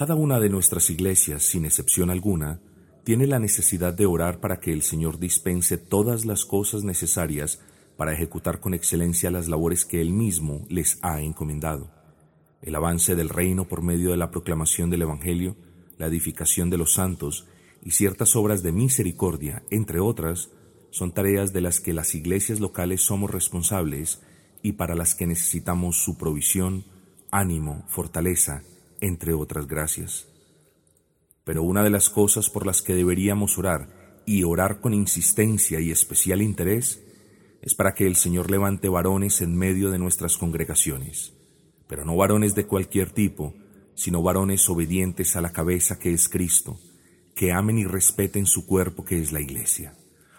Cada una de nuestras iglesias, sin excepción alguna, tiene la necesidad de orar para que el Señor dispense todas las cosas necesarias para ejecutar con excelencia las labores que Él mismo les ha encomendado. El avance del reino por medio de la proclamación del Evangelio, la edificación de los santos y ciertas obras de misericordia, entre otras, son tareas de las que las iglesias locales somos responsables y para las que necesitamos su provisión, ánimo, fortaleza, entre otras gracias. Pero una de las cosas por las que deberíamos orar, y orar con insistencia y especial interés, es para que el Señor levante varones en medio de nuestras congregaciones, pero no varones de cualquier tipo, sino varones obedientes a la cabeza que es Cristo, que amen y respeten su cuerpo que es la Iglesia,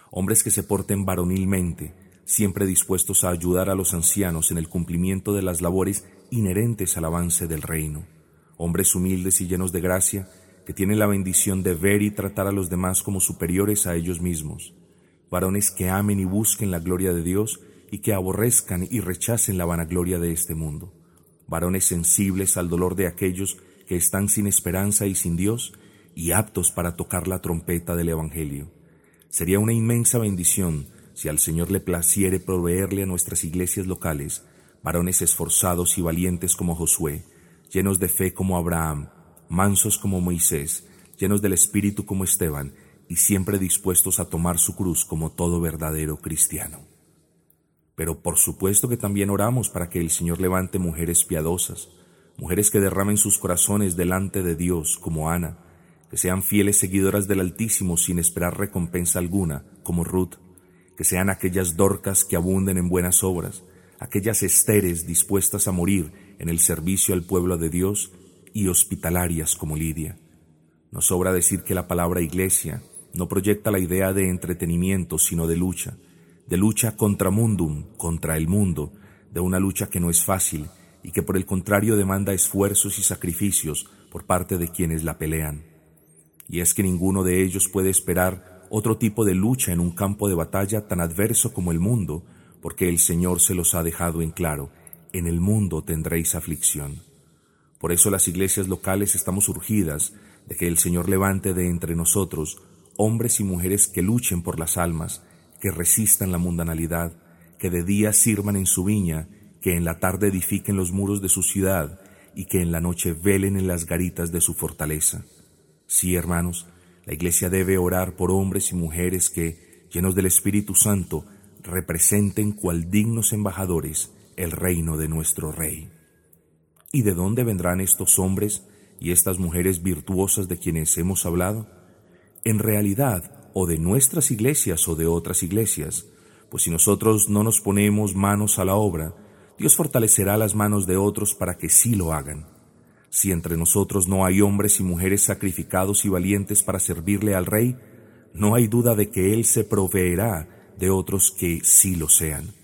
hombres que se porten varonilmente, siempre dispuestos a ayudar a los ancianos en el cumplimiento de las labores inherentes al avance del reino, hombres humildes y llenos de gracia, que tienen la bendición de ver y tratar a los demás como superiores a ellos mismos, varones que amen y busquen la gloria de Dios y que aborrezcan y rechacen la vanagloria de este mundo, varones sensibles al dolor de aquellos que están sin esperanza y sin Dios y aptos para tocar la trompeta del Evangelio. Sería una inmensa bendición si al Señor le placiere proveerle a nuestras iglesias locales varones esforzados y valientes como Josué, llenos de fe como Abraham, mansos como Moisés, llenos del Espíritu como Esteban, y siempre dispuestos a tomar su cruz como todo verdadero cristiano. Pero por supuesto que también oramos para que el Señor levante mujeres piadosas, mujeres que derramen sus corazones delante de Dios como Ana, que sean fieles seguidoras del Altísimo sin esperar recompensa alguna, como Ruth, que sean aquellas dorcas que abunden en buenas obras, aquellas esteres dispuestas a morir en el servicio al pueblo de Dios y hospitalarias como Lidia. Nos sobra decir que la palabra iglesia no proyecta la idea de entretenimiento, sino de lucha, de lucha contra mundum, contra el mundo, de una lucha que no es fácil y que por el contrario demanda esfuerzos y sacrificios por parte de quienes la pelean. Y es que ninguno de ellos puede esperar otro tipo de lucha en un campo de batalla tan adverso como el mundo, porque el Señor se los ha dejado en claro, en el mundo tendréis aflicción. Por eso las iglesias locales estamos urgidas de que el Señor levante de entre nosotros hombres y mujeres que luchen por las almas, que resistan la mundanalidad, que de día sirvan en su viña, que en la tarde edifiquen los muros de su ciudad y que en la noche velen en las garitas de su fortaleza. Sí, hermanos, la iglesia debe orar por hombres y mujeres que, llenos del Espíritu Santo, representen cual dignos embajadores el reino de nuestro Rey. ¿Y de dónde vendrán estos hombres y estas mujeres virtuosas de quienes hemos hablado? En realidad, o de nuestras iglesias o de otras iglesias, pues si nosotros no nos ponemos manos a la obra, Dios fortalecerá las manos de otros para que sí lo hagan. Si entre nosotros no hay hombres y mujeres sacrificados y valientes para servirle al Rey, no hay duda de que Él se proveerá de otros que sí lo sean.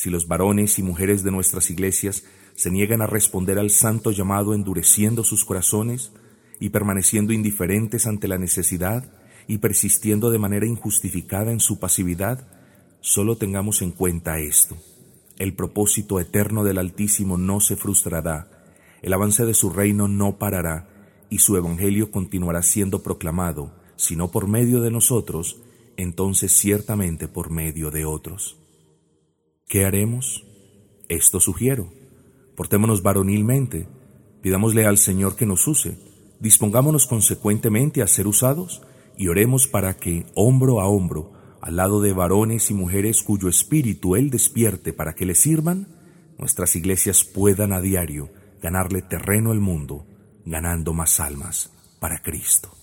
Si los varones y mujeres de nuestras iglesias se niegan a responder al santo llamado endureciendo sus corazones y permaneciendo indiferentes ante la necesidad y persistiendo de manera injustificada en su pasividad, solo tengamos en cuenta esto. El propósito eterno del Altísimo no se frustrará, el avance de su reino no parará y su evangelio continuará siendo proclamado, si no por medio de nosotros, entonces ciertamente por medio de otros. ¿Qué haremos? Esto sugiero. Portémonos varonilmente, pidámosle al Señor que nos use, dispongámonos consecuentemente a ser usados y oremos para que, hombro a hombro, al lado de varones y mujeres cuyo espíritu Él despierte para que le sirvan, nuestras iglesias puedan a diario ganarle terreno al mundo, ganando más almas para Cristo.